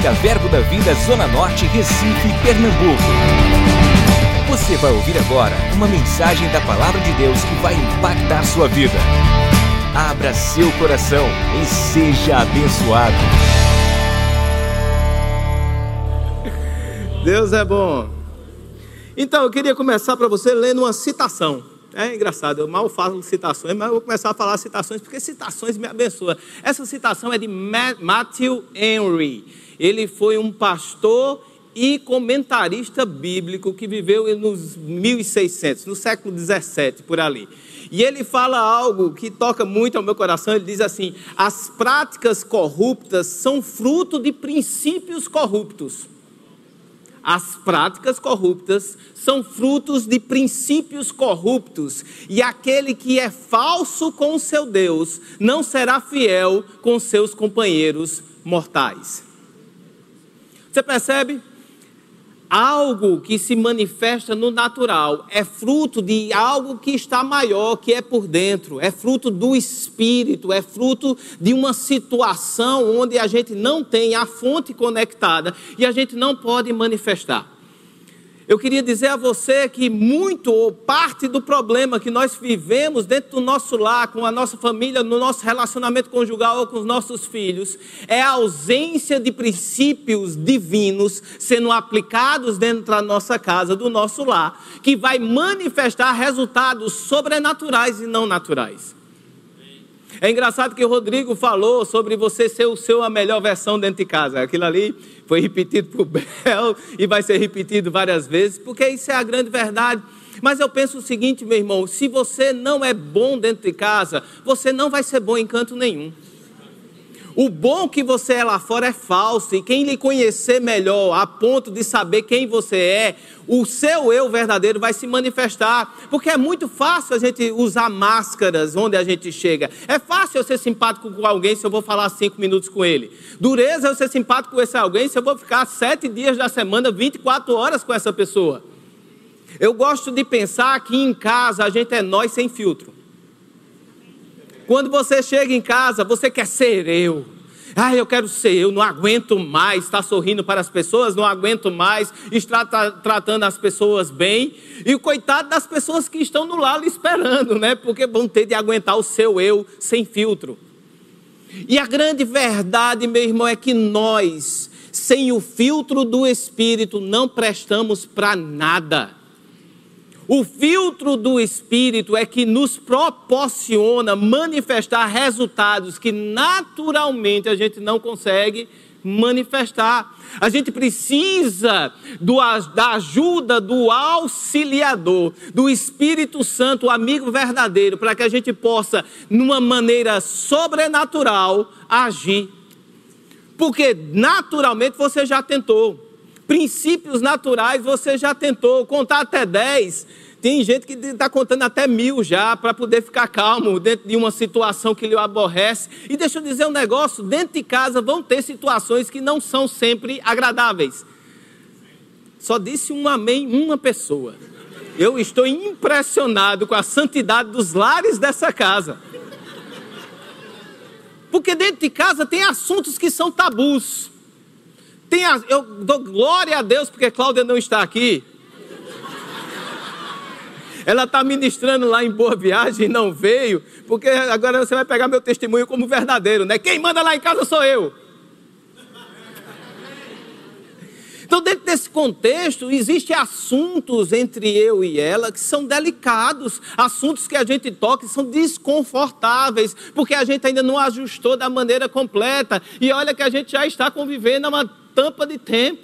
Música Verbo da Vida Zona Norte, Recife, Pernambuco. Você vai ouvir agora uma mensagem da Palavra de Deus que vai impactar sua vida. Abra seu coração e seja abençoado. Deus é bom. Então, eu queria começar para você lendo uma citação. É engraçado, eu mal falo citações, mas eu vou começar a falar citações porque citações me abençoam. Essa citação é de Matthew Henry. Ele foi um pastor e comentarista bíblico que viveu nos 1600, no século 17, por ali. E ele fala algo que toca muito ao meu coração. Ele diz assim: as práticas corruptas são fruto de princípios corruptos. As práticas corruptas são frutos de princípios corruptos, e aquele que é falso com seu Deus não será fiel com seus companheiros mortais. Você percebe? algo que se manifesta no natural é fruto de algo que está maior, que é por dentro, é fruto do espírito, é fruto de uma situação onde a gente não tem a fonte conectada e a gente não pode manifestar. Eu queria dizer a você que muito ou parte do problema que nós vivemos dentro do nosso lar, com a nossa família, no nosso relacionamento conjugal ou com os nossos filhos, é a ausência de princípios divinos sendo aplicados dentro da nossa casa, do nosso lar, que vai manifestar resultados sobrenaturais e não naturais. É engraçado que o Rodrigo falou sobre você ser o seu a melhor versão dentro de casa. Aquilo ali foi repetido por Bel e vai ser repetido várias vezes, porque isso é a grande verdade. Mas eu penso o seguinte, meu irmão: se você não é bom dentro de casa, você não vai ser bom em canto nenhum. O bom que você é lá fora é falso, e quem lhe conhecer melhor, a ponto de saber quem você é, o seu eu verdadeiro vai se manifestar. Porque é muito fácil a gente usar máscaras onde a gente chega. É fácil eu ser simpático com alguém se eu vou falar cinco minutos com ele. Dureza eu ser simpático com esse alguém se eu vou ficar sete dias da semana, 24 horas com essa pessoa. Eu gosto de pensar que em casa a gente é nós sem filtro. Quando você chega em casa, você quer ser eu. Ah, eu quero ser eu, não aguento mais estar sorrindo para as pessoas, não aguento mais estar tratando as pessoas bem. E coitado das pessoas que estão no lado esperando, né? Porque vão ter de aguentar o seu eu sem filtro. E a grande verdade, meu irmão, é que nós, sem o filtro do Espírito, não prestamos para nada. O filtro do Espírito é que nos proporciona manifestar resultados que naturalmente a gente não consegue manifestar. A gente precisa do, da ajuda do auxiliador, do Espírito Santo, o amigo verdadeiro, para que a gente possa, numa maneira sobrenatural, agir. Porque naturalmente você já tentou princípios naturais você já tentou contar até 10. Tem gente que está contando até mil já para poder ficar calmo dentro de uma situação que lhe aborrece. E deixa eu dizer um negócio: dentro de casa vão ter situações que não são sempre agradáveis. Só disse um amém uma pessoa. Eu estou impressionado com a santidade dos lares dessa casa. Porque dentro de casa tem assuntos que são tabus. Tem a, eu dou glória a Deus porque Cláudia não está aqui. Ela está ministrando lá em Boa Viagem e não veio, porque agora você vai pegar meu testemunho como verdadeiro, né? Quem manda lá em casa sou eu. Então, dentro desse contexto, existem assuntos entre eu e ela que são delicados, assuntos que a gente toca que são desconfortáveis, porque a gente ainda não ajustou da maneira completa. E olha que a gente já está convivendo há uma tampa de tempo.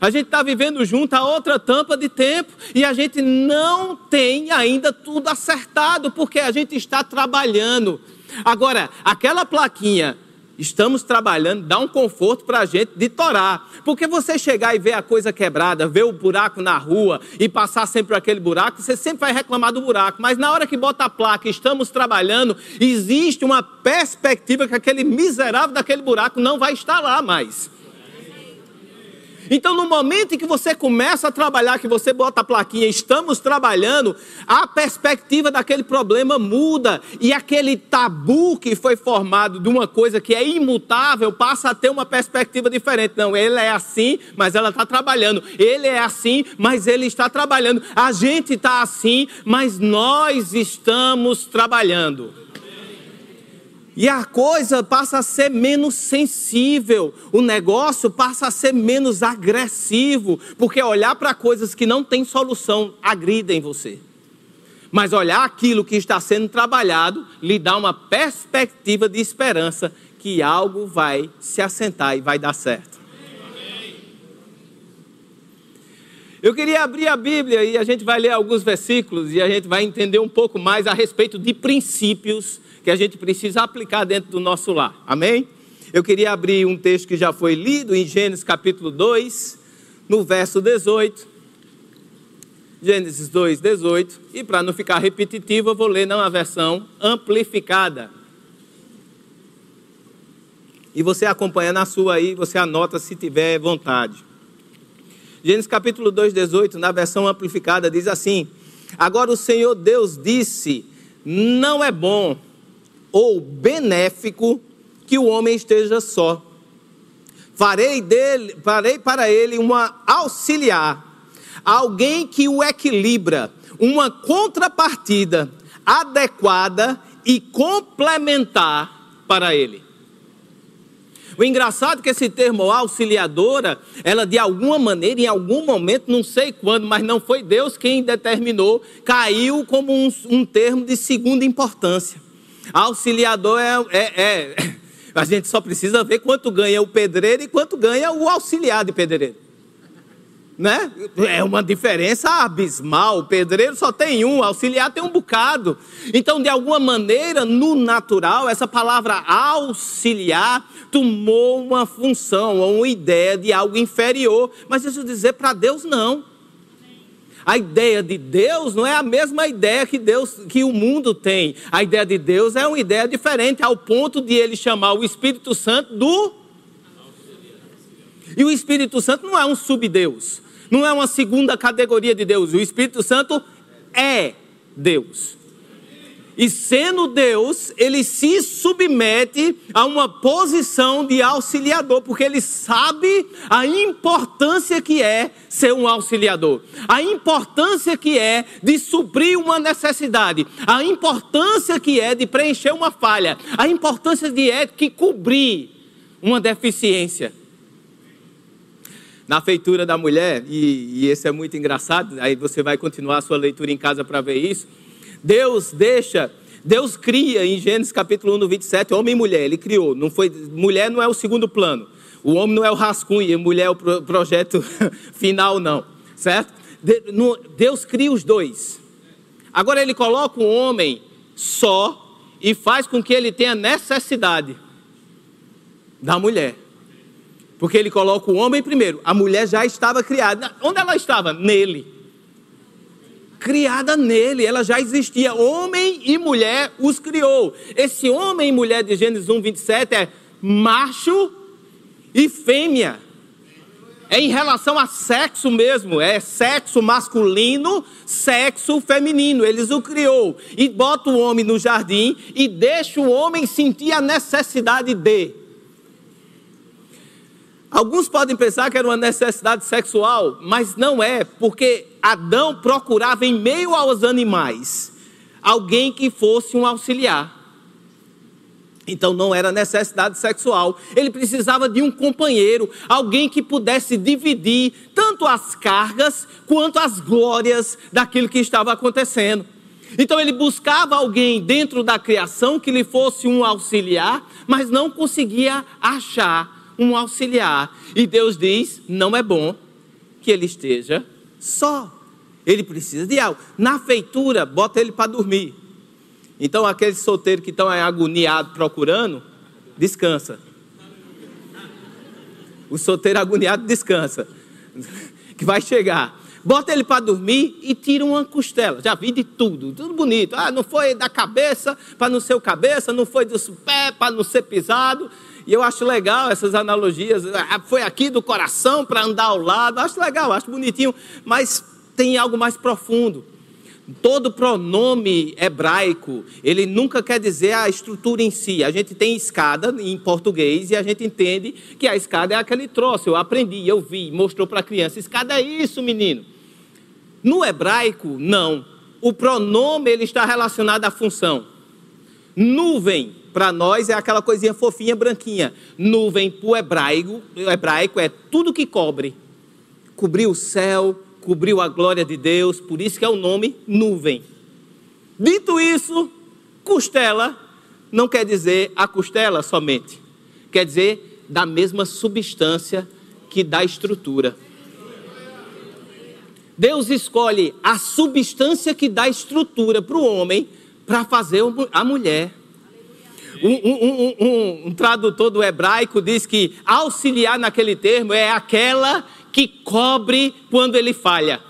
A gente está vivendo junto a outra tampa de tempo e a gente não tem ainda tudo acertado, porque a gente está trabalhando. Agora, aquela plaquinha, estamos trabalhando, dá um conforto para a gente de torar. Porque você chegar e ver a coisa quebrada, ver o buraco na rua e passar sempre aquele buraco, você sempre vai reclamar do buraco. Mas na hora que bota a placa, estamos trabalhando, existe uma perspectiva que aquele miserável daquele buraco não vai estar lá mais. Então, no momento em que você começa a trabalhar, que você bota a plaquinha, estamos trabalhando, a perspectiva daquele problema muda. E aquele tabu que foi formado de uma coisa que é imutável passa a ter uma perspectiva diferente. Não, ele é assim, mas ela está trabalhando. Ele é assim, mas ele está trabalhando. A gente está assim, mas nós estamos trabalhando. E a coisa passa a ser menos sensível, o negócio passa a ser menos agressivo, porque olhar para coisas que não têm solução agridem você. Mas olhar aquilo que está sendo trabalhado lhe dá uma perspectiva de esperança que algo vai se assentar e vai dar certo. Eu queria abrir a Bíblia e a gente vai ler alguns versículos e a gente vai entender um pouco mais a respeito de princípios que a gente precisa aplicar dentro do nosso lar. Amém? Eu queria abrir um texto que já foi lido em Gênesis capítulo 2, no verso 18. Gênesis 2, 18. E para não ficar repetitivo, eu vou ler numa versão amplificada. E você acompanha na sua aí, você anota se tiver vontade. Gênesis capítulo 2, 18, na versão amplificada, diz assim: Agora o Senhor Deus disse: Não é bom ou benéfico que o homem esteja só. Farei, dele, farei para ele uma auxiliar, alguém que o equilibra, uma contrapartida adequada e complementar para ele. O engraçado é que esse termo auxiliadora, ela de alguma maneira, em algum momento, não sei quando, mas não foi Deus quem determinou, caiu como um, um termo de segunda importância. Auxiliador é, é, é, A gente só precisa ver quanto ganha o pedreiro e quanto ganha o auxiliar de pedreiro. Né? É uma diferença abismal. O pedreiro só tem um, o auxiliar tem um bocado. Então, de alguma maneira, no natural, essa palavra auxiliar tomou uma função ou uma ideia de algo inferior. Mas eu dizer, para Deus não. A ideia de Deus não é a mesma ideia que Deus, que o mundo tem. A ideia de Deus é uma ideia diferente, ao ponto de ele chamar o Espírito Santo do E o Espírito Santo não é um subdeus, não é uma segunda categoria de Deus. O Espírito Santo é Deus. E sendo Deus, ele se submete a uma posição de auxiliador, porque ele sabe a importância que é ser um auxiliador, a importância que é de suprir uma necessidade, a importância que é de preencher uma falha, a importância de é que cobrir uma deficiência. Na feitura da mulher, e, e esse é muito engraçado, aí você vai continuar a sua leitura em casa para ver isso Deus deixa, Deus cria em Gênesis capítulo 1, no 27, homem e mulher, ele criou. Não foi, mulher não é o segundo plano. O homem não é o rascunho, a mulher é o projeto final, não. Certo? Deus cria os dois. Agora ele coloca o homem só e faz com que ele tenha necessidade da mulher. Porque ele coloca o homem primeiro. A mulher já estava criada. Onde ela estava? Nele criada nele, ela já existia. Homem e mulher os criou. Esse homem e mulher de Gênesis 1, 27 é macho e fêmea. É em relação a sexo mesmo, é sexo masculino, sexo feminino. Eles o criou e bota o homem no jardim e deixa o homem sentir a necessidade de. Alguns podem pensar que era uma necessidade sexual, mas não é, porque Adão procurava em meio aos animais alguém que fosse um auxiliar. Então não era necessidade sexual, ele precisava de um companheiro, alguém que pudesse dividir tanto as cargas quanto as glórias daquilo que estava acontecendo. Então ele buscava alguém dentro da criação que lhe fosse um auxiliar, mas não conseguia achar um auxiliar. E Deus diz: não é bom que ele esteja só. Ele precisa de algo. Na feitura, bota ele para dormir. Então, aqueles solteiros que estão agoniados procurando, descansa. O solteiro agoniado descansa. Que vai chegar. bota ele para dormir e tira uma costela. Já vi de tudo, tudo bonito. Ah, não foi da cabeça para não ser o cabeça, não foi dos pés para não ser pisado. E eu acho legal essas analogias. Ah, foi aqui do coração para andar ao lado. Acho legal, acho bonitinho, mas tem algo mais profundo. Todo pronome hebraico, ele nunca quer dizer a estrutura em si. A gente tem escada em português e a gente entende que a escada é aquele troço. Eu aprendi, eu vi, mostrou para a criança. Escada é isso, menino. No hebraico, não. O pronome ele está relacionado à função. Nuvem, para nós, é aquela coisinha fofinha, branquinha. Nuvem, para hebraico, hebraico é tudo que cobre. Cobrir o céu, cobriu a glória de Deus, por isso que é o nome nuvem. Dito isso, costela não quer dizer a costela somente, quer dizer da mesma substância que dá estrutura. Deus escolhe a substância que dá estrutura para o homem para fazer a mulher. Um, um, um, tradutor do hebraico diz que auxiliar naquele termo é aquela que cobre quando ele falha.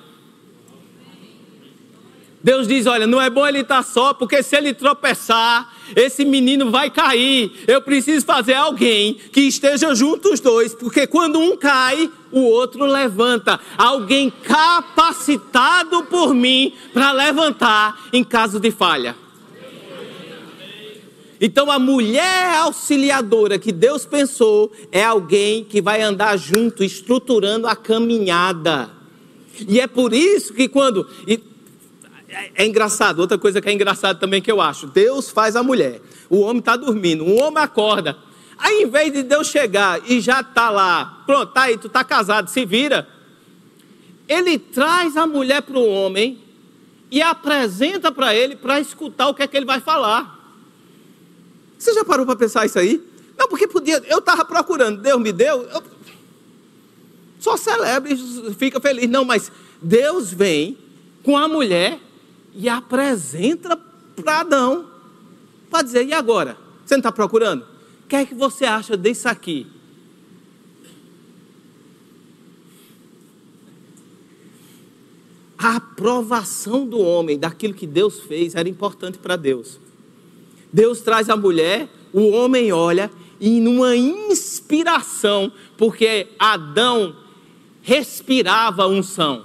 Deus diz: Olha, não é bom ele estar só, porque se ele tropeçar, esse menino vai cair. Eu preciso fazer alguém que esteja junto os dois, porque quando um cai, o outro levanta. Alguém capacitado por mim para levantar em caso de falha. Então a mulher auxiliadora que Deus pensou é alguém que vai andar junto, estruturando a caminhada. E é por isso que quando. É, engraçado, outra coisa que é engraçado também que eu acho: Deus faz a mulher, o homem está dormindo, o homem acorda. Aí, em vez de Deus chegar e já está lá, pronto, tá aí, tu está casado, se vira. Ele traz a mulher para o homem e apresenta para ele para escutar o que é que ele vai falar. Você já parou para pensar isso aí? Não, porque podia. Eu estava procurando, Deus me deu. Eu, só celebre, fica feliz. Não, mas Deus vem com a mulher e apresenta para Adão. Para dizer, e agora? Você não está procurando? O que é que você acha disso aqui? A aprovação do homem daquilo que Deus fez era importante para Deus. Deus traz a mulher, o homem olha e numa inspiração, porque Adão respirava unção.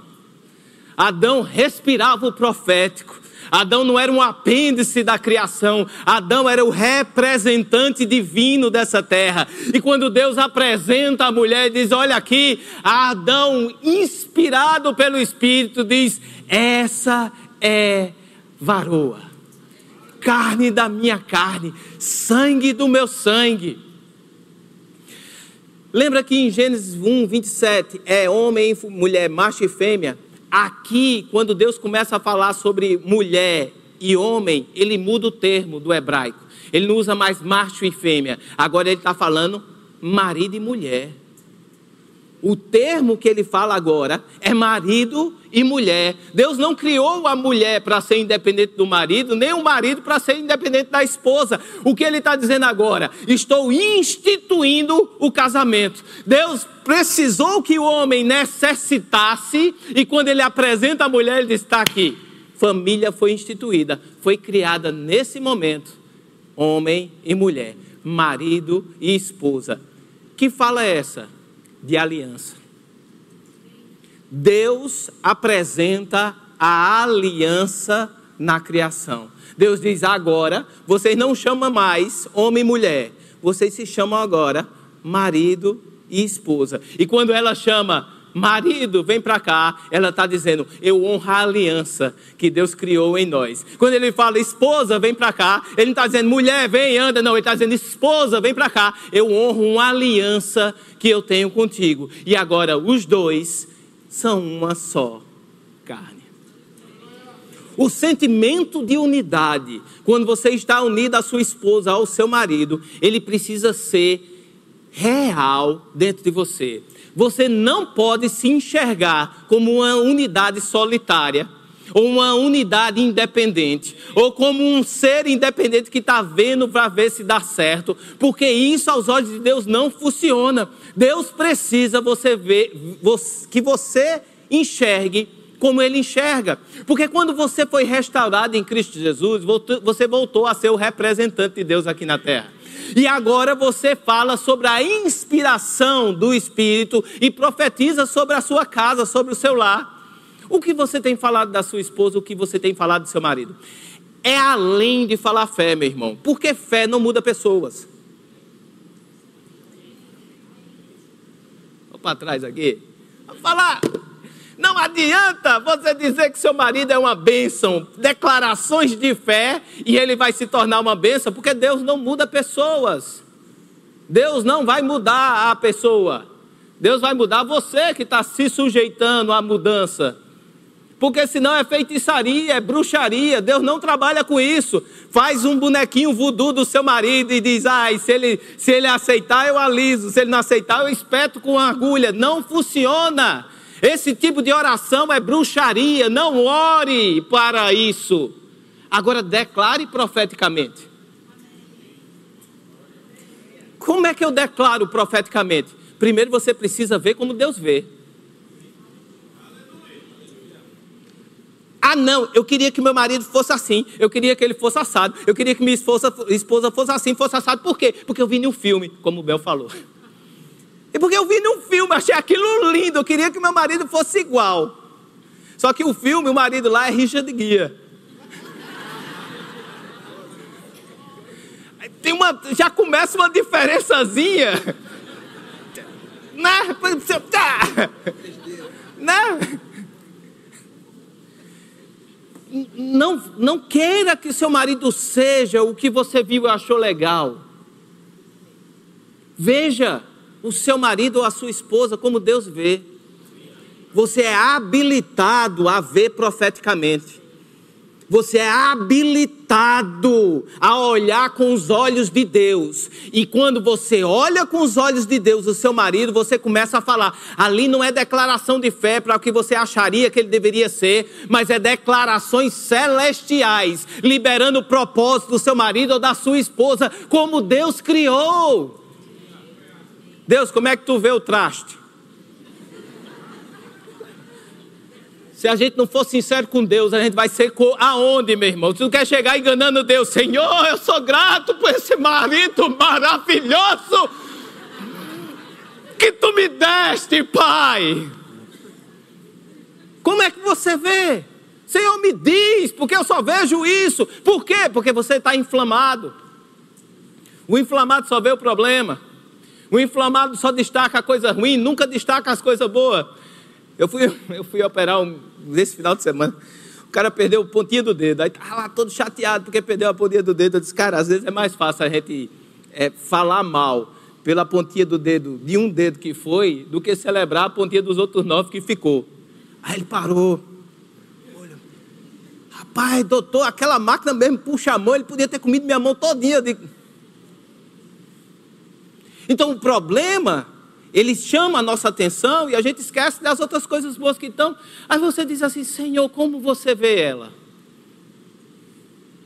Adão respirava o profético. Adão não era um apêndice da criação, Adão era o representante divino dessa terra. E quando Deus apresenta a mulher, diz: Olha aqui, Adão, inspirado pelo Espírito, diz: Essa é varoa carne da minha carne, sangue do meu sangue. Lembra que em Gênesis 1, 27 é homem, mulher, macho e fêmea? Aqui, quando Deus começa a falar sobre mulher e homem, ele muda o termo do hebraico. Ele não usa mais macho e fêmea. Agora ele está falando marido e mulher. O termo que ele fala agora é marido e mulher. Deus não criou a mulher para ser independente do marido, nem o marido para ser independente da esposa. O que ele está dizendo agora? Estou instituindo o casamento. Deus precisou que o homem necessitasse, e quando ele apresenta a mulher, ele diz: está aqui. Família foi instituída, foi criada nesse momento, homem e mulher, marido e esposa. Que fala é essa? De aliança. Deus apresenta a aliança na criação. Deus diz: agora vocês não chamam mais homem e mulher, vocês se chamam agora marido e esposa. E quando ela chama marido, vem para cá, ela está dizendo, eu honro a aliança que Deus criou em nós. Quando ele fala esposa, vem para cá, ele não está dizendo mulher, vem, anda, não, ele está dizendo esposa, vem para cá, eu honro uma aliança que eu tenho contigo. E agora os dois são uma só carne. O sentimento de unidade, quando você está unido à sua esposa, ao seu marido, ele precisa ser real dentro de você. Você não pode se enxergar como uma unidade solitária, ou uma unidade independente, ou como um ser independente que está vendo para ver se dá certo, porque isso aos olhos de Deus não funciona. Deus precisa você ver que você enxergue como ele enxerga. Porque quando você foi restaurado em Cristo Jesus, você voltou a ser o representante de Deus aqui na terra. E agora você fala sobre a inspiração do Espírito e profetiza sobre a sua casa, sobre o seu lar. O que você tem falado da sua esposa, o que você tem falado do seu marido? É além de falar fé, meu irmão, porque fé não muda pessoas. Vou para trás aqui. Vou falar. Não adianta você dizer que seu marido é uma bênção, declarações de fé, e ele vai se tornar uma bênção, porque Deus não muda pessoas. Deus não vai mudar a pessoa. Deus vai mudar você que está se sujeitando à mudança. Porque senão é feitiçaria, é bruxaria. Deus não trabalha com isso. Faz um bonequinho voodoo do seu marido e diz: ai, se ele, se ele aceitar, eu aliso. Se ele não aceitar, eu espeto com agulha. Não funciona. Esse tipo de oração é bruxaria, não ore para isso. Agora declare profeticamente. Como é que eu declaro profeticamente? Primeiro você precisa ver como Deus vê. Ah, não, eu queria que meu marido fosse assim, eu queria que ele fosse assado, eu queria que minha esposa, fosse assim, fosse assado. Por quê? Porque eu vi no filme, como o Bel falou. E porque eu vi num filme, achei aquilo lindo, eu queria que meu marido fosse igual. Só que o filme, o marido lá é Richard Guia. Tem uma, já começa uma diferençazinha. Né? Tá. Né? Não, não queira que seu marido seja o que você viu e achou legal. Veja o seu marido ou a sua esposa como Deus vê. Você é habilitado a ver profeticamente. Você é habilitado a olhar com os olhos de Deus. E quando você olha com os olhos de Deus o seu marido, você começa a falar. Ali não é declaração de fé para o que você acharia que ele deveria ser, mas é declarações celestiais, liberando o propósito do seu marido ou da sua esposa, como Deus criou. Deus, como é que tu vê o traste? Se a gente não for sincero com Deus, a gente vai ser aonde, meu irmão? Tu quer chegar enganando Deus, Senhor, eu sou grato por esse marido maravilhoso que tu me deste, Pai. Como é que você vê? Senhor, me diz, porque eu só vejo isso. Por quê? Porque você está inflamado. O inflamado só vê o problema. O inflamado só destaca a coisa ruim, nunca destaca as coisas boas. Eu fui, eu fui operar um, nesse final de semana. O cara perdeu a pontinha do dedo. Aí estava lá todo chateado porque perdeu a pontinha do dedo. Eu disse, cara, às vezes é mais fácil a gente é, falar mal pela pontinha do dedo, de um dedo que foi, do que celebrar a pontinha dos outros nove que ficou. Aí ele parou. Olha, rapaz, doutor, aquela máquina mesmo puxa a mão, ele podia ter comido minha mão todinha. Eu digo, então o problema, ele chama a nossa atenção e a gente esquece das outras coisas boas que estão. Aí você diz assim: Senhor, como você vê ela?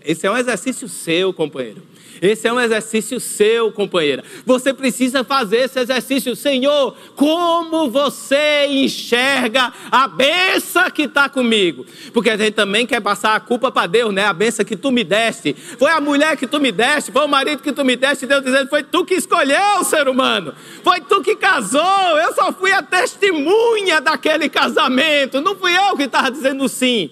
Esse é um exercício seu, companheiro. Esse é um exercício seu, companheira. Você precisa fazer esse exercício. Senhor, como você enxerga a benção que está comigo? Porque a gente também quer passar a culpa para Deus, né? A benção que tu me deste. Foi a mulher que tu me deste, foi o marido que tu me deste. Deus dizendo, foi tu que escolheu, ser humano. Foi tu que casou. Eu só fui a testemunha daquele casamento. Não fui eu que estava dizendo sim.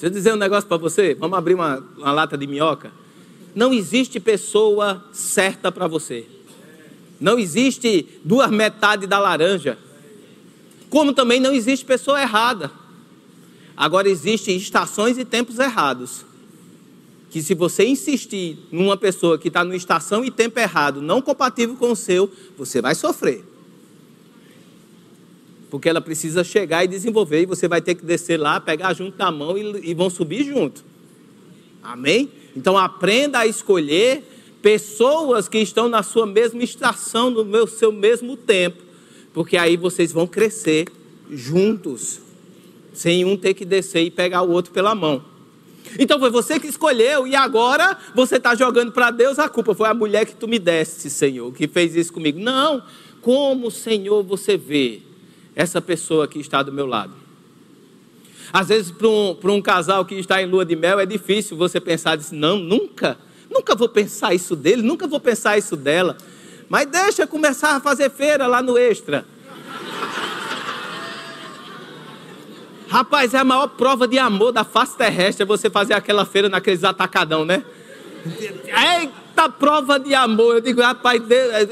Deixa eu dizer um negócio para você. Vamos abrir uma, uma lata de minhoca. Não existe pessoa certa para você. Não existe duas metades da laranja. Como também não existe pessoa errada. Agora existem estações e tempos errados. Que se você insistir numa pessoa que está numa estação e tempo errado, não compatível com o seu, você vai sofrer porque ela precisa chegar e desenvolver, e você vai ter que descer lá, pegar junto na mão e, e vão subir junto. Amém? Então aprenda a escolher pessoas que estão na sua mesma estação, no meu, seu mesmo tempo, porque aí vocês vão crescer juntos, sem um ter que descer e pegar o outro pela mão. Então foi você que escolheu e agora você está jogando para Deus a culpa. Foi a mulher que tu me deste, Senhor, que fez isso comigo. Não, como, Senhor, você vê essa pessoa que está do meu lado? Às vezes, para um, um casal que está em lua de mel, é difícil você pensar assim, não, nunca, nunca vou pensar isso dele, nunca vou pensar isso dela. Mas deixa começar a fazer feira lá no extra. Rapaz, é a maior prova de amor da face terrestre é você fazer aquela feira naqueles atacadão, né? Eita prova de amor. Eu digo, rapaz,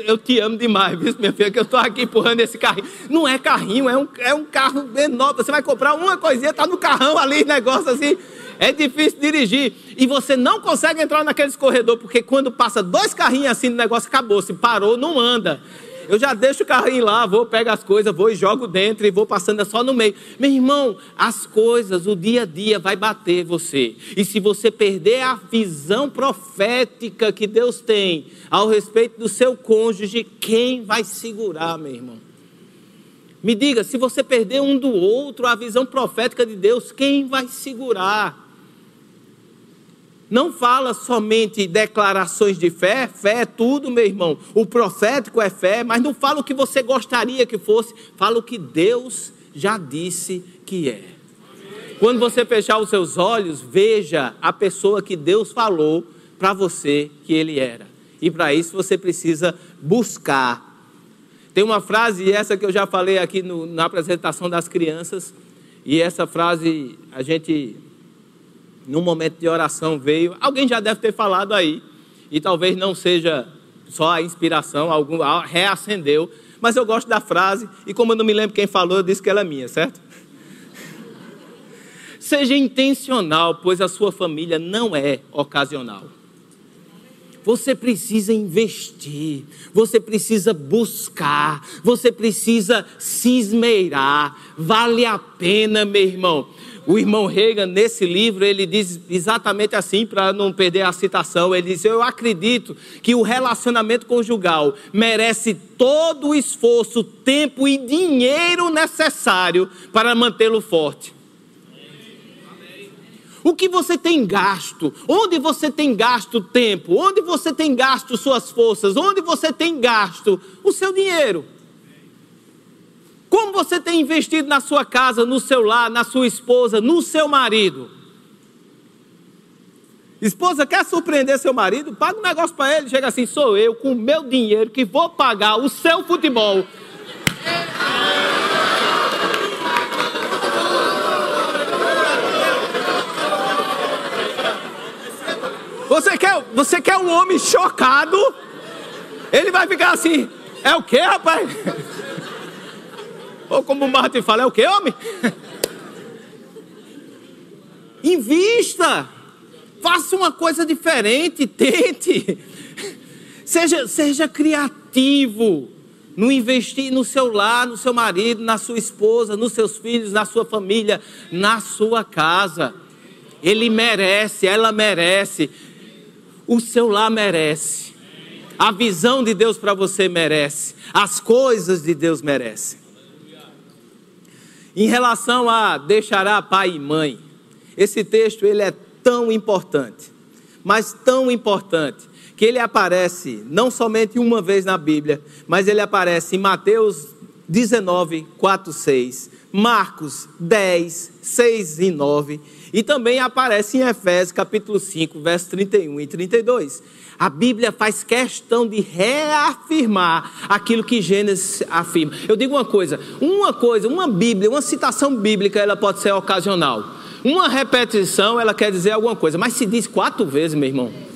eu te amo demais, viu, minha filha, que eu estou aqui empurrando esse carrinho. Não é carrinho, é um, é um carro enorme. Você vai comprar uma coisinha, tá no carrão ali, negócio assim. É difícil dirigir. E você não consegue entrar naquele corredor, porque quando passa dois carrinhos assim, o negócio acabou. Se parou, não anda. Eu já deixo o carrinho lá, vou, pego as coisas, vou e jogo dentro e vou passando só no meio. Meu irmão, as coisas, o dia a dia vai bater você. E se você perder a visão profética que Deus tem ao respeito do seu cônjuge, quem vai segurar, meu irmão? Me diga, se você perder um do outro a visão profética de Deus, quem vai segurar? Não fala somente declarações de fé, fé é tudo, meu irmão. O profético é fé, mas não fala o que você gostaria que fosse, fala o que Deus já disse que é. Quando você fechar os seus olhos, veja a pessoa que Deus falou para você que ele era. E para isso você precisa buscar. Tem uma frase, essa que eu já falei aqui no, na apresentação das crianças, e essa frase a gente num momento de oração veio, alguém já deve ter falado aí, e talvez não seja só a inspiração, algum reacendeu, mas eu gosto da frase, e como eu não me lembro quem falou, eu disse que ela é minha, certo? Seja intencional, pois a sua família não é ocasional. Você precisa investir, você precisa buscar, você precisa se esmeirar. Vale a pena, meu irmão. O irmão Reagan, nesse livro, ele diz exatamente assim, para não perder a citação: ele diz, Eu acredito que o relacionamento conjugal merece todo o esforço, tempo e dinheiro necessário para mantê-lo forte. O que você tem gasto? Onde você tem gasto tempo? Onde você tem gasto suas forças? Onde você tem gasto o seu dinheiro? Como você tem investido na sua casa, no seu lar, na sua esposa, no seu marido? Esposa quer surpreender seu marido? Paga um negócio para ele. Chega assim: sou eu, com o meu dinheiro, que vou pagar o seu futebol. Você quer, você quer um homem chocado? Ele vai ficar assim: é o que, rapaz? Ou como o Martin fala, é o que, homem? Invista. Faça uma coisa diferente, tente. Seja, seja criativo no investir no seu lar, no seu marido, na sua esposa, nos seus filhos, na sua família, na sua casa. Ele merece, ela merece. O seu lar merece. A visão de Deus para você merece. As coisas de Deus merecem. Em relação a deixará pai e mãe, esse texto ele é tão importante, mas tão importante, que ele aparece não somente uma vez na Bíblia, mas ele aparece em Mateus 19, 4, 6, Marcos 10, 6 e 9, e também aparece em Efésios capítulo 5, versos 31 e 32 a Bíblia faz questão de reafirmar aquilo que Gênesis afirma. Eu digo uma coisa: uma coisa, uma Bíblia, uma citação bíblica, ela pode ser ocasional. Uma repetição, ela quer dizer alguma coisa, mas se diz quatro vezes, meu irmão.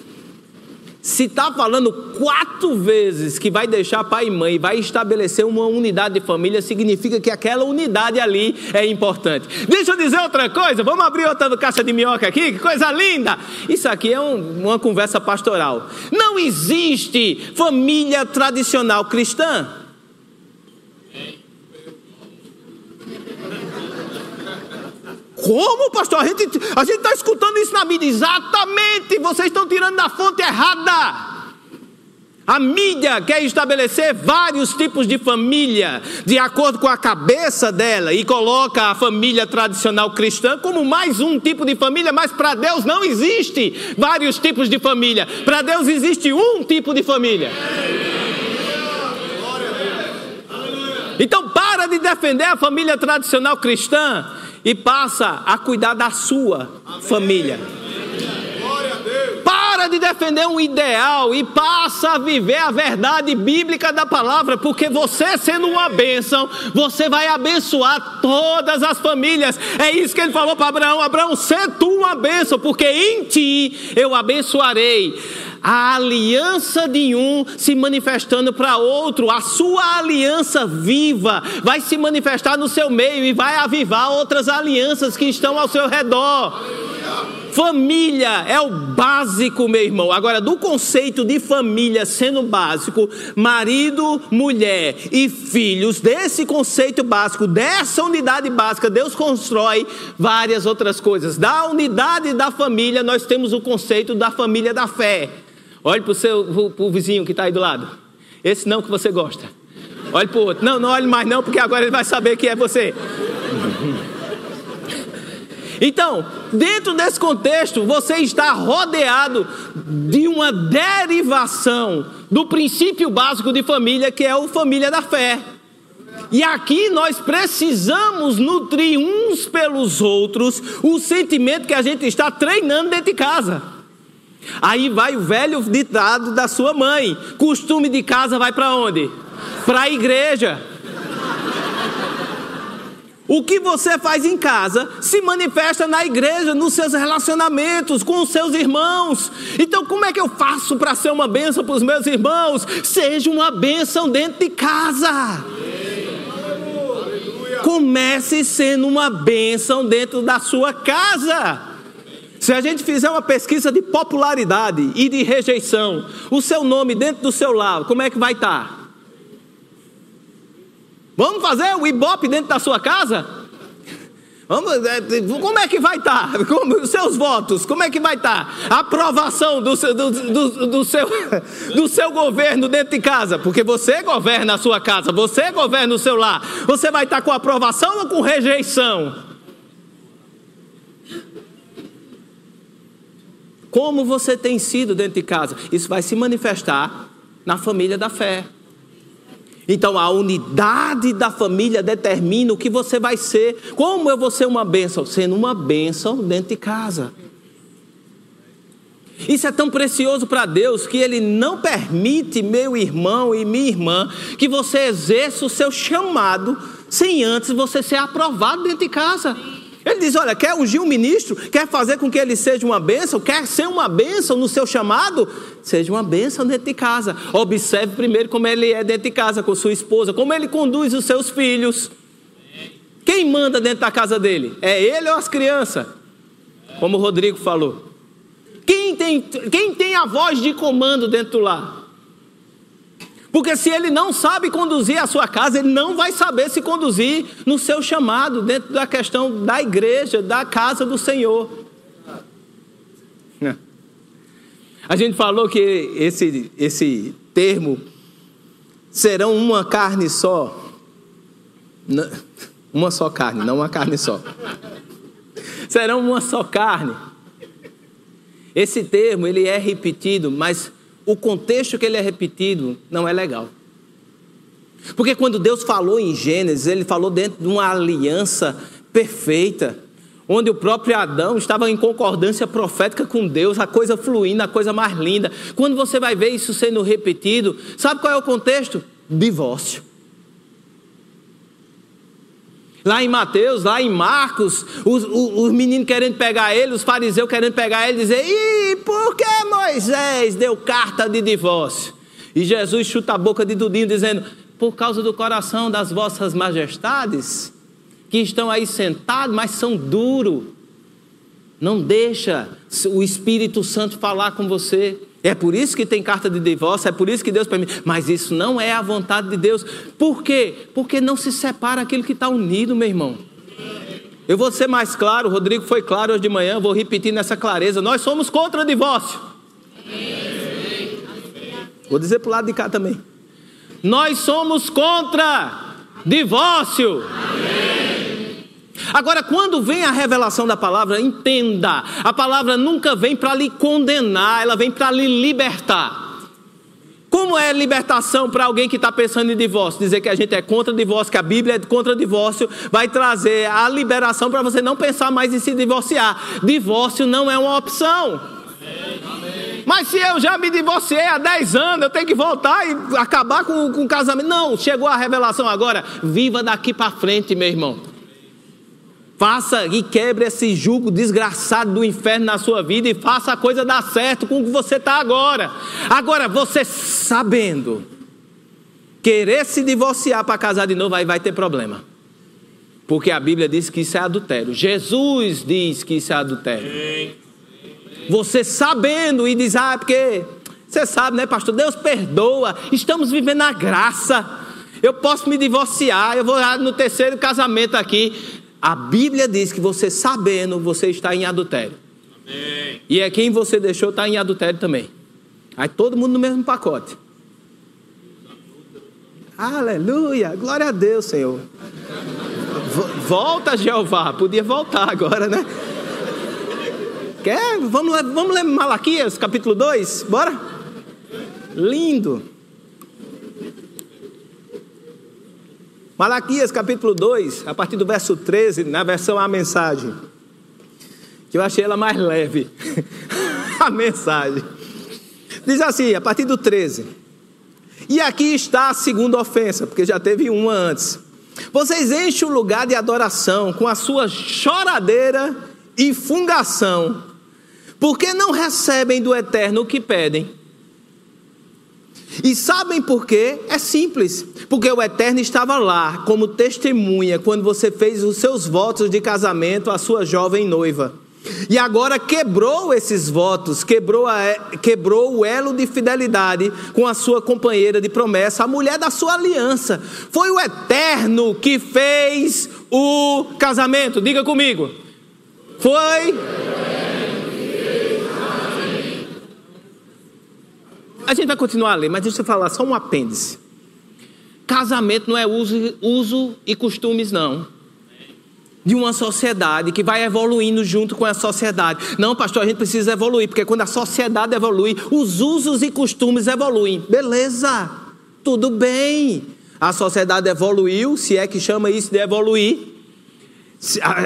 Se está falando quatro vezes que vai deixar pai e mãe, vai estabelecer uma unidade de família, significa que aquela unidade ali é importante. Deixa eu dizer outra coisa, vamos abrir outra caixa de minhoca aqui, que coisa linda! Isso aqui é um, uma conversa pastoral. Não existe família tradicional cristã. Como, pastor? A gente a está escutando isso na mídia. Exatamente, vocês estão tirando da fonte errada. A mídia quer estabelecer vários tipos de família, de acordo com a cabeça dela, e coloca a família tradicional cristã como mais um tipo de família, mas para Deus não existe vários tipos de família. Para Deus existe um tipo de família. Então para de defender a família tradicional cristã e passa a cuidar da sua família. Para de defender um ideal e passa a viver a verdade bíblica da palavra, porque você sendo uma bênção, você vai abençoar todas as famílias. É isso que ele falou para Abraão: Abraão, sê tu uma bênção, porque em ti eu abençoarei a aliança de um se manifestando para outro, a sua aliança viva vai se manifestar no seu meio e vai avivar outras alianças que estão ao seu redor. Família é o básico, meu irmão. Agora, do conceito de família sendo básico, marido, mulher e filhos, desse conceito básico, dessa unidade básica, Deus constrói várias outras coisas. Da unidade da família, nós temos o conceito da família da fé. Olhe para o seu pro vizinho que está aí do lado. Esse não que você gosta. Olhe para o outro. Não, não olhe mais não, porque agora ele vai saber que é você. Então, dentro desse contexto, você está rodeado de uma derivação do princípio básico de família, que é o família da fé. E aqui nós precisamos nutrir uns pelos outros o sentimento que a gente está treinando dentro de casa. Aí vai o velho ditado da sua mãe: costume de casa vai para onde? Para a igreja. O que você faz em casa se manifesta na igreja, nos seus relacionamentos com os seus irmãos. Então, como é que eu faço para ser uma bênção para os meus irmãos? Seja uma bênção dentro de casa. Comece sendo uma bênção dentro da sua casa. Se a gente fizer uma pesquisa de popularidade e de rejeição, o seu nome dentro do seu lar, como é que vai estar? Tá? Vamos fazer o ibope dentro da sua casa? Vamos, é, como é que vai estar? Tá? Como, os seus votos, como é que vai estar? Tá? A aprovação do seu, do, do, do, seu, do seu governo dentro de casa, porque você governa a sua casa, você governa o seu lar. Você vai estar com aprovação ou com rejeição? Como você tem sido dentro de casa? Isso vai se manifestar na família da fé. Então a unidade da família determina o que você vai ser. Como eu vou ser uma bênção? Sendo uma bênção dentro de casa. Isso é tão precioso para Deus que Ele não permite, meu irmão e minha irmã, que você exerça o seu chamado sem antes você ser aprovado dentro de casa. Ele diz: Olha, quer ungir um ministro, quer fazer com que ele seja uma bênção, quer ser uma bênção no seu chamado, seja uma bênção dentro de casa. Observe primeiro como ele é dentro de casa com sua esposa, como ele conduz os seus filhos. Quem manda dentro da casa dele? É ele ou as crianças? Como o Rodrigo falou. Quem tem, quem tem a voz de comando dentro do lar? Porque se ele não sabe conduzir a sua casa, ele não vai saber se conduzir no seu chamado, dentro da questão da igreja, da casa do Senhor. A gente falou que esse, esse termo serão uma carne só. Uma só carne, não uma carne só. Serão uma só carne. Esse termo ele é repetido, mas o contexto que ele é repetido não é legal. Porque quando Deus falou em Gênesis, ele falou dentro de uma aliança perfeita, onde o próprio Adão estava em concordância profética com Deus, a coisa fluindo, a coisa mais linda. Quando você vai ver isso sendo repetido, sabe qual é o contexto? Divórcio. Lá em Mateus, lá em Marcos, os, os, os, meninos querendo pegar ele, os fariseus querendo pegar ele, dizer: e por que Moisés deu carta de divórcio? E Jesus chuta a boca de Dudinho, dizendo: por causa do coração das vossas majestades, que estão aí sentados, mas são duros. Não deixa o Espírito Santo falar com você. É por isso que tem carta de divórcio, é por isso que Deus permite. Mas isso não é a vontade de Deus. Por quê? Porque não se separa aquilo que está unido, meu irmão. Eu vou ser mais claro, o Rodrigo foi claro hoje de manhã, vou repetir nessa clareza. Nós somos contra o divórcio. Vou dizer para o lado de cá também. Nós somos contra divórcio. Agora, quando vem a revelação da palavra, entenda: a palavra nunca vem para lhe condenar, ela vem para lhe libertar. Como é libertação para alguém que está pensando em divórcio? Dizer que a gente é contra divórcio, que a Bíblia é contra divórcio, vai trazer a liberação para você não pensar mais em se divorciar. Divórcio não é uma opção. Mas se eu já me divorciei há 10 anos, eu tenho que voltar e acabar com, com o casamento. Não, chegou a revelação agora. Viva daqui para frente, meu irmão. Faça e quebre esse jugo desgraçado do inferno na sua vida e faça a coisa dar certo com o que você está agora. Agora, você sabendo, querer se divorciar para casar de novo, aí vai ter problema. Porque a Bíblia diz que isso é adultério. Jesus diz que isso é adultério. Você sabendo e diz, ah, porque você sabe, né, pastor? Deus perdoa, estamos vivendo a graça. Eu posso me divorciar, eu vou no terceiro casamento aqui. A Bíblia diz que você sabendo, você está em adultério. Amém. E é quem você deixou está em adultério também. Aí todo mundo no mesmo pacote. Aleluia, glória a Deus, Senhor. Volta, Jeová. Podia voltar agora, né? Quer? Vamos, vamos ler Malaquias, capítulo 2? Bora? Lindo. Malaquias capítulo 2, a partir do verso 13, na versão A Mensagem. Que eu achei ela mais leve. a mensagem. Diz assim, a partir do 13. E aqui está a segunda ofensa, porque já teve uma antes. Vocês enchem o lugar de adoração com a sua choradeira e fungação, porque não recebem do eterno o que pedem. E sabem por quê? É simples. Porque o Eterno estava lá como testemunha quando você fez os seus votos de casamento à sua jovem noiva. E agora quebrou esses votos, quebrou, a, quebrou o elo de fidelidade com a sua companheira de promessa, a mulher da sua aliança. Foi o Eterno que fez o casamento. Diga comigo. Foi A gente vai continuar a ler, mas deixa eu falar só um apêndice. Casamento não é uso, uso e costumes, não. De uma sociedade que vai evoluindo junto com a sociedade. Não, pastor, a gente precisa evoluir, porque quando a sociedade evolui, os usos e costumes evoluem. Beleza, tudo bem. A sociedade evoluiu, se é que chama isso de evoluir.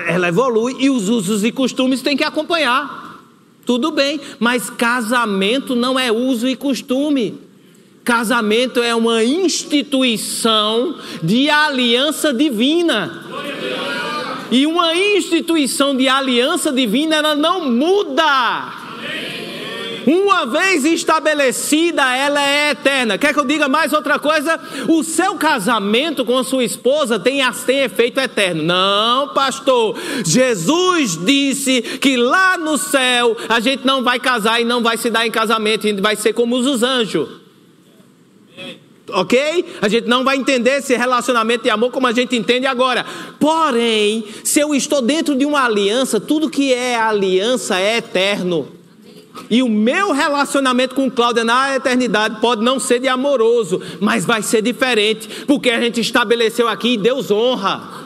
Ela evolui e os usos e costumes têm que acompanhar. Tudo bem, mas casamento não é uso e costume. Casamento é uma instituição de aliança divina. E uma instituição de aliança divina, ela não muda. Uma vez estabelecida, ela é eterna. Quer que eu diga mais outra coisa? O seu casamento com sua esposa tem, tem efeito eterno. Não, pastor. Jesus disse que lá no céu a gente não vai casar e não vai se dar em casamento, a gente vai ser como os anjos. Ok? A gente não vai entender esse relacionamento de amor como a gente entende agora. Porém, se eu estou dentro de uma aliança, tudo que é aliança é eterno. E o meu relacionamento com Cláudia na eternidade pode não ser de amoroso, mas vai ser diferente, porque a gente estabeleceu aqui e Deus honra.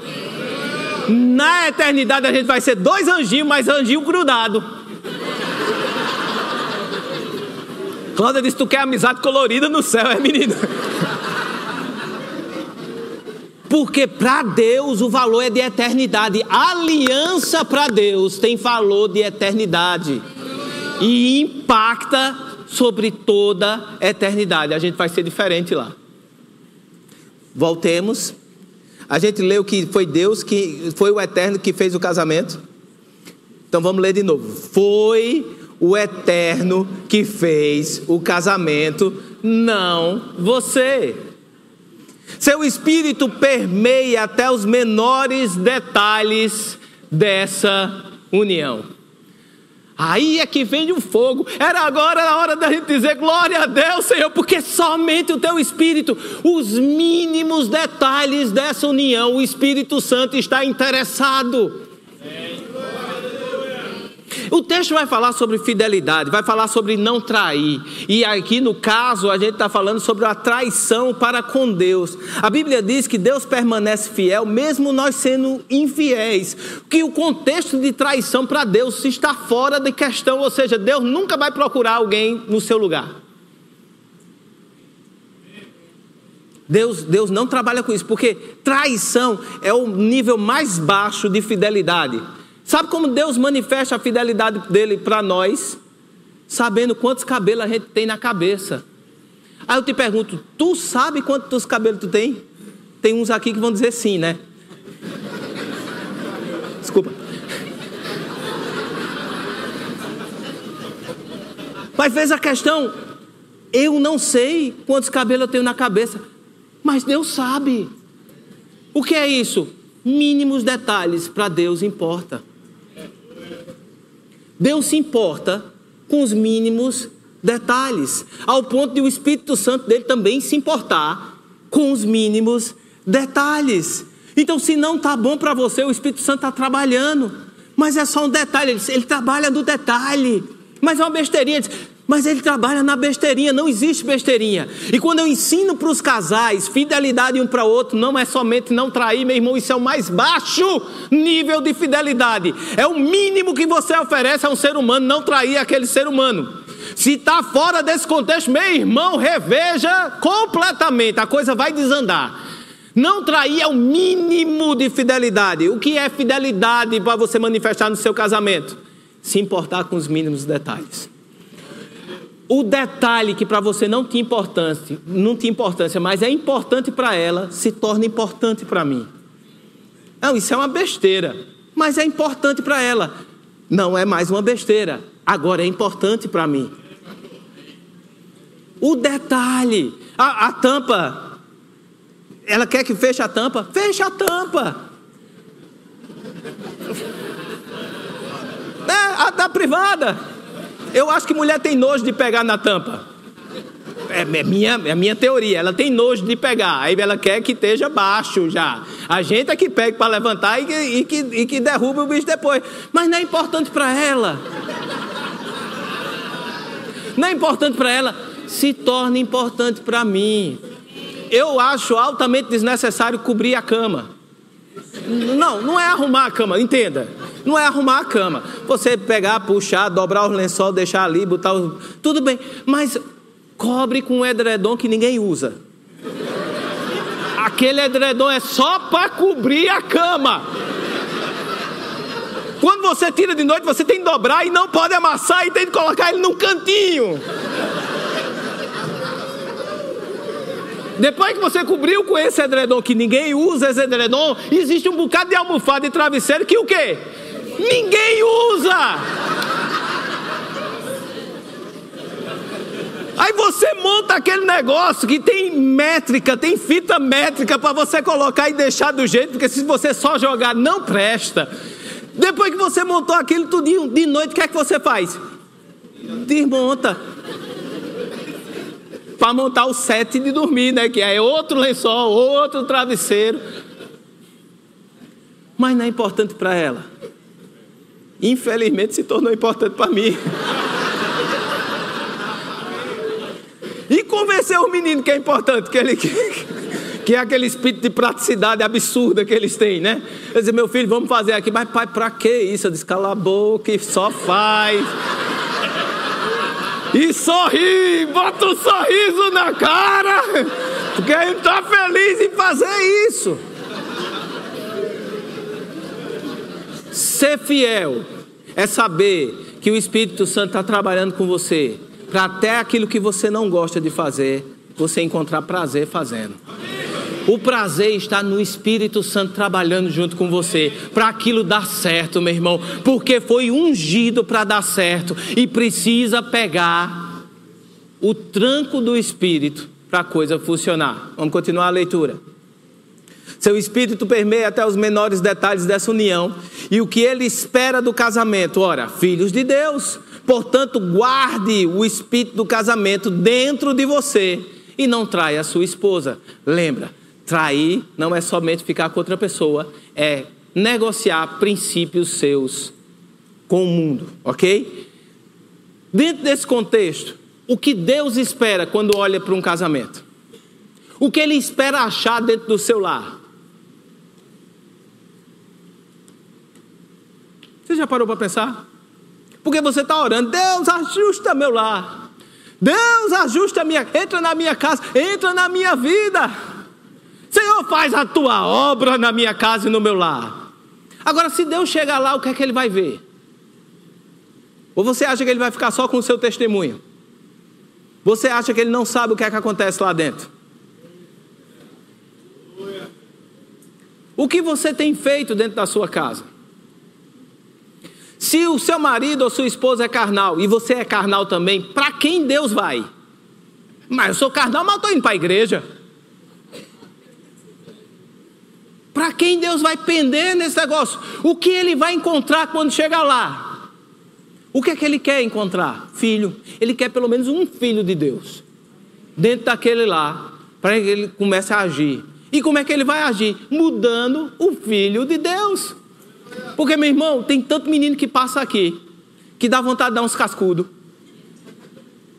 Na eternidade a gente vai ser dois anjinhos, mas anjinho grudado. Cláudia disse: Tu quer amizade colorida no céu, é menina? Porque para Deus o valor é de eternidade. aliança para Deus tem valor de eternidade e impacta sobre toda a eternidade. A gente vai ser diferente lá. Voltemos. A gente leu que foi Deus que foi o eterno que fez o casamento. Então vamos ler de novo. Foi o eterno que fez o casamento, não você. Seu espírito permeia até os menores detalhes dessa união. Aí é que vem o fogo. Era agora a hora da gente dizer glória a Deus, Senhor, porque somente o teu Espírito, os mínimos detalhes dessa união, o Espírito Santo está interessado. O texto vai falar sobre fidelidade, vai falar sobre não trair. E aqui no caso, a gente está falando sobre a traição para com Deus. A Bíblia diz que Deus permanece fiel, mesmo nós sendo infiéis. Que o contexto de traição para Deus está fora de questão, ou seja, Deus nunca vai procurar alguém no seu lugar. Deus, Deus não trabalha com isso, porque traição é o nível mais baixo de fidelidade. Sabe como Deus manifesta a fidelidade dele para nós? Sabendo quantos cabelos a gente tem na cabeça. Aí eu te pergunto, tu sabe quantos cabelos tu tem? Tem uns aqui que vão dizer sim, né? Desculpa. Mas fez a questão, eu não sei quantos cabelos eu tenho na cabeça, mas Deus sabe. O que é isso? Mínimos detalhes para Deus importa. Deus se importa com os mínimos detalhes, ao ponto de o Espírito Santo dele também se importar com os mínimos detalhes. Então, se não está bom para você, o Espírito Santo está trabalhando, mas é só um detalhe, ele, ele trabalha no detalhe, mas é uma besteirinha. Mas ele trabalha na besteirinha, não existe besteirinha. E quando eu ensino para os casais fidelidade um para o outro, não é somente não trair, meu irmão, isso é o mais baixo nível de fidelidade. É o mínimo que você oferece a um ser humano, não trair aquele ser humano. Se está fora desse contexto, meu irmão, reveja completamente, a coisa vai desandar. Não trair é o mínimo de fidelidade. O que é fidelidade para você manifestar no seu casamento? Se importar com os mínimos detalhes o detalhe que para você não tinha importância, não tinha importância, mas é importante para ela, se torna importante para mim. Não, isso é uma besteira, mas é importante para ela. Não é mais uma besteira, agora é importante para mim. O detalhe, a, a, tampa, ela quer que feche a tampa? Feche a tampa. É, a da privada. Eu acho que mulher tem nojo de pegar na tampa. É, é, minha, é minha teoria. Ela tem nojo de pegar. Aí ela quer que esteja baixo já. A gente é que pega para levantar e que, e, que, e que derruba o bicho depois. Mas não é importante para ela. Não é importante para ela. Se torna importante para mim. Eu acho altamente desnecessário cobrir a cama. Não, não é arrumar a cama, entenda. Não é arrumar a cama. Você pegar, puxar, dobrar os lençol, deixar ali, botar os... Tudo bem, mas cobre com um edredom que ninguém usa. Aquele edredom é só para cobrir a cama. Quando você tira de noite, você tem que dobrar e não pode amassar e tem que colocar ele num cantinho. Depois que você cobriu com esse edredom que ninguém usa esse edredom, existe um bocado de almofada e travesseiro que o quê? Ninguém usa. Aí você monta aquele negócio que tem métrica, tem fita métrica para você colocar e deixar do jeito, porque se você só jogar não presta. Depois que você montou aquilo tudinho, de noite o que é que você faz? Desmonta. Para montar o set de dormir, né? Que é outro lençol, outro travesseiro. Mas não é importante para ela infelizmente se tornou importante para mim. E convencer o menino que é importante, que, ele, que, que é aquele espírito de praticidade absurda que eles têm, né? Eu disse, meu filho, vamos fazer aqui, mas pai, para que isso? Eu disse, cala a boca e só faz. E sorri, bota um sorriso na cara, porque a gente está feliz em fazer isso. Ser fiel é saber que o Espírito Santo está trabalhando com você para até aquilo que você não gosta de fazer, você encontrar prazer fazendo. O prazer está no Espírito Santo trabalhando junto com você, para aquilo dar certo, meu irmão, porque foi ungido para dar certo e precisa pegar o tranco do Espírito para a coisa funcionar. Vamos continuar a leitura. Seu espírito permeia até os menores detalhes dessa união. E o que ele espera do casamento? Ora, filhos de Deus. Portanto, guarde o espírito do casamento dentro de você e não traia a sua esposa. Lembra, trair não é somente ficar com outra pessoa, é negociar princípios seus com o mundo, ok? Dentro desse contexto, o que Deus espera quando olha para um casamento? O que Ele espera achar dentro do seu lar? Você já parou para pensar? Porque você está orando, Deus ajusta meu lar. Deus ajusta minha, entra na minha casa, entra na minha vida. Senhor, faz a tua obra na minha casa e no meu lar. Agora, se Deus chegar lá, o que é que ele vai ver? Ou você acha que ele vai ficar só com o seu testemunho? Você acha que ele não sabe o que é que acontece lá dentro? O que você tem feito dentro da sua casa? Se o seu marido ou sua esposa é carnal e você é carnal também, para quem Deus vai? Mas eu sou carnal, mas estou indo para a igreja. Para quem Deus vai pender nesse negócio? O que ele vai encontrar quando chegar lá? O que é que ele quer encontrar? Filho. Ele quer pelo menos um filho de Deus. Dentro daquele lá, para que ele comece a agir. E como é que ele vai agir? Mudando o filho de Deus. Porque, meu irmão, tem tanto menino que passa aqui, que dá vontade de dar uns cascudos.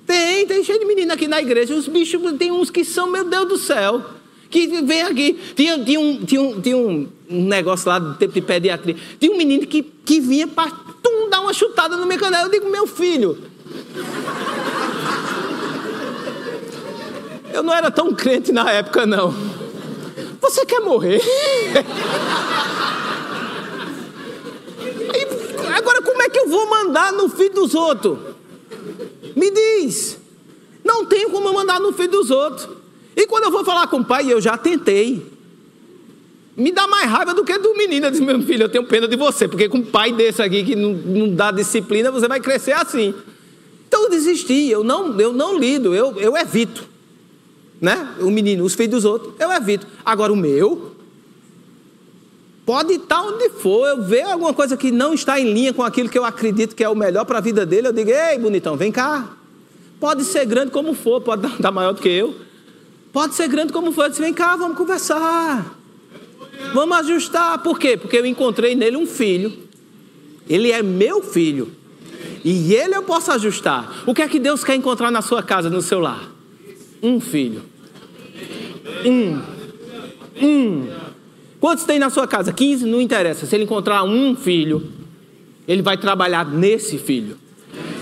Tem, tem cheio de menino aqui na igreja. Os bichos, tem uns que são, meu Deus do céu, que vem aqui. Tinha, tinha, um, tinha, um, tinha um, negócio lá do tempo de pediatria. Tinha um menino que, que vinha para dar uma chutada no meu canal. Eu digo, meu filho. Eu não era tão crente na época, não. Você quer morrer? Agora, como é que eu vou mandar no filho dos outros? Me diz. Não tenho como mandar no filho dos outros. E quando eu vou falar com o pai, eu já tentei. Me dá mais raiva do que do menino. Eu disse, meu filho, eu tenho pena de você, porque com um pai desse aqui que não, não dá disciplina, você vai crescer assim. Então eu desisti, eu não, eu não lido, eu, eu evito. Né? O menino, os filhos dos outros, eu evito. Agora o meu, Pode estar onde for, eu ver alguma coisa que não está em linha com aquilo que eu acredito que é o melhor para a vida dele, eu digo, ei, bonitão, vem cá. Pode ser grande como for, pode estar maior do que eu. Pode ser grande como for, eu disse, vem cá, vamos conversar. Vamos ajustar. Por quê? Porque eu encontrei nele um filho. Ele é meu filho. E ele eu posso ajustar. O que é que Deus quer encontrar na sua casa, no seu lar? Um filho. Um. Um. Quantos tem na sua casa? 15? Não interessa. Se ele encontrar um filho, ele vai trabalhar nesse filho.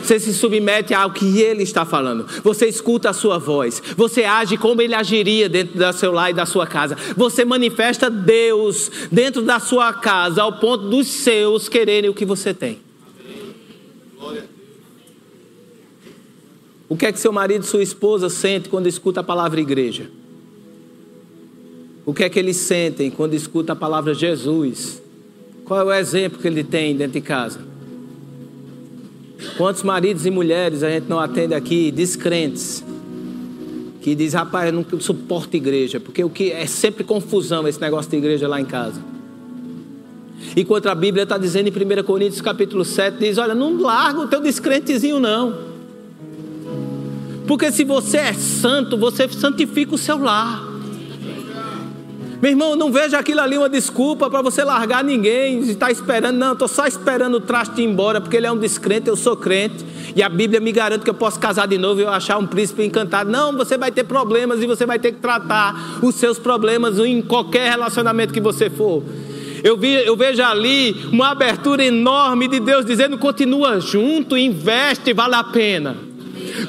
Você se submete ao que ele está falando. Você escuta a sua voz. Você age como ele agiria dentro do seu lar e da sua casa. Você manifesta Deus dentro da sua casa ao ponto dos seus quererem o que você tem. O que é que seu marido e sua esposa sente quando escuta a palavra igreja? O que é que eles sentem quando escutam a palavra Jesus? Qual é o exemplo que ele tem dentro de casa? Quantos maridos e mulheres a gente não atende aqui, descrentes, que diz, rapaz, eu não suporto igreja, porque o que é sempre confusão esse negócio de igreja lá em casa. Enquanto a Bíblia está dizendo em 1 Coríntios capítulo 7, diz, olha, não larga o teu descrentezinho não. Porque se você é santo, você santifica o seu lar. Meu irmão, não veja aquilo ali uma desculpa para você largar ninguém estar tá esperando. Não, estou só esperando o traste ir embora, porque ele é um descrente, eu sou crente. E a Bíblia me garante que eu posso casar de novo e eu achar um príncipe encantado. Não, você vai ter problemas e você vai ter que tratar os seus problemas em qualquer relacionamento que você for. Eu, vi, eu vejo ali uma abertura enorme de Deus dizendo: continua junto, investe, vale a pena.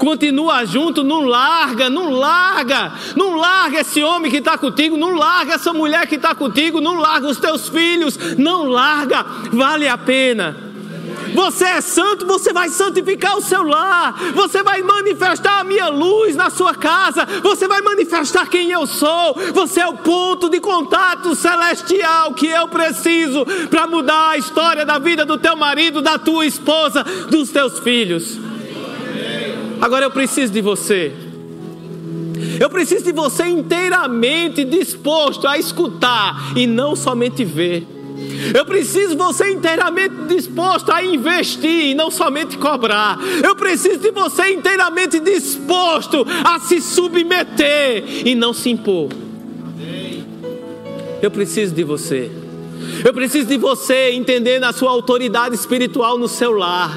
Continua junto, não larga, não larga, não larga esse homem que está contigo, não larga essa mulher que está contigo, não larga os teus filhos, não larga, vale a pena. Você é santo, você vai santificar o seu lar, você vai manifestar a minha luz na sua casa, você vai manifestar quem eu sou, você é o ponto de contato celestial que eu preciso para mudar a história da vida do teu marido, da tua esposa, dos teus filhos. Agora eu preciso de você. Eu preciso de você inteiramente disposto a escutar e não somente ver. Eu preciso de você inteiramente disposto a investir e não somente cobrar. Eu preciso de você inteiramente disposto a se submeter e não se impor. Eu preciso de você. Eu preciso de você entendendo a sua autoridade espiritual no seu lar.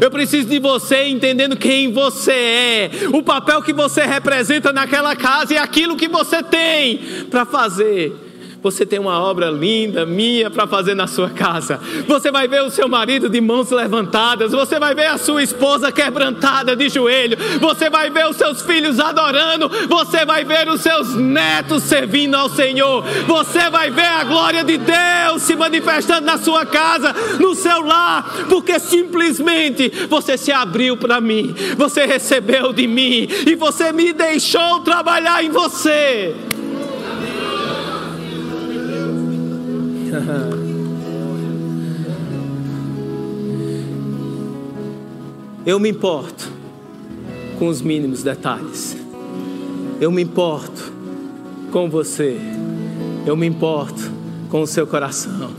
Eu preciso de você entendendo quem você é, o papel que você representa naquela casa e aquilo que você tem para fazer você tem uma obra linda, minha, para fazer na sua casa. Você vai ver o seu marido de mãos levantadas. Você vai ver a sua esposa quebrantada de joelho. Você vai ver os seus filhos adorando. Você vai ver os seus netos servindo ao Senhor. Você vai ver a glória de Deus se manifestando na sua casa, no seu lar, porque simplesmente você se abriu para mim. Você recebeu de mim e você me deixou trabalhar em você. Eu me importo com os mínimos detalhes. Eu me importo com você. Eu me importo com o seu coração.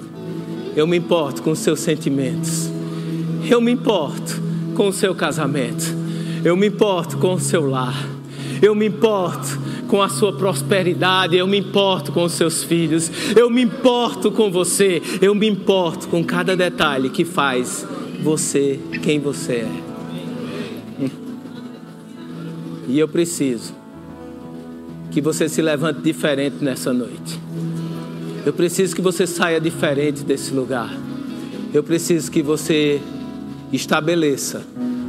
Eu me importo com os seus sentimentos. Eu me importo com o seu casamento. Eu me importo com o seu lar. Eu me importo com a sua prosperidade, eu me importo com os seus filhos, eu me importo com você, eu me importo com cada detalhe que faz você quem você é. E eu preciso que você se levante diferente nessa noite. Eu preciso que você saia diferente desse lugar. Eu preciso que você estabeleça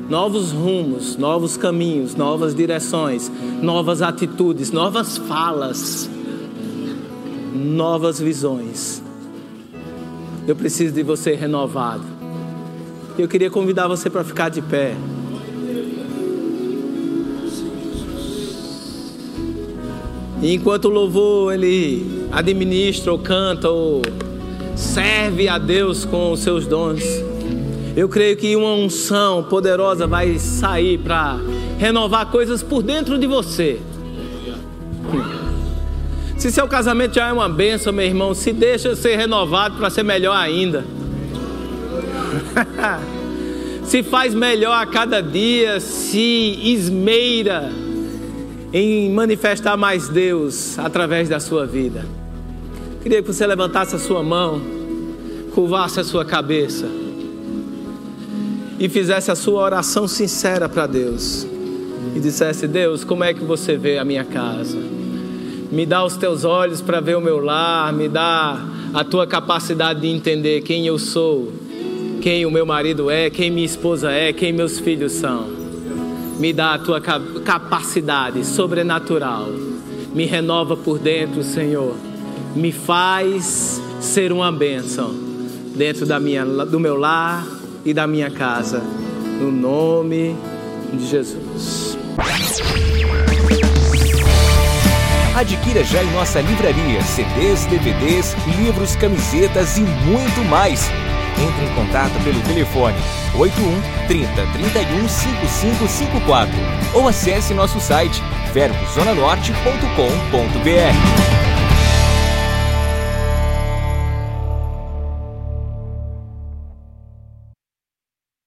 novos rumos, novos caminhos, novas direções, novas atitudes, novas falas, novas visões. Eu preciso de você renovado. Eu queria convidar você para ficar de pé. E enquanto o louvor ele administra ou canta ou serve a Deus com os seus dons, eu creio que uma unção poderosa vai sair para renovar coisas por dentro de você. Se seu casamento já é uma benção, meu irmão, se deixa ser renovado para ser melhor ainda. se faz melhor a cada dia, se esmeira em manifestar mais Deus através da sua vida. Queria que você levantasse a sua mão, curvasse a sua cabeça e fizesse a sua oração sincera para Deus e dissesse: Deus, como é que você vê a minha casa? Me dá os teus olhos para ver o meu lar, me dá a tua capacidade de entender quem eu sou, quem o meu marido é, quem minha esposa é, quem meus filhos são. Me dá a tua capacidade sobrenatural. Me renova por dentro, Senhor. Me faz ser uma bênção dentro da minha, do meu lar e da minha casa. No nome de Jesus. Adquira já em nossa livraria CDs, DVDs, livros, camisetas e muito mais. Entre em contato pelo telefone 81 30 31 5554 ou acesse nosso site verbozonanorte.com.br.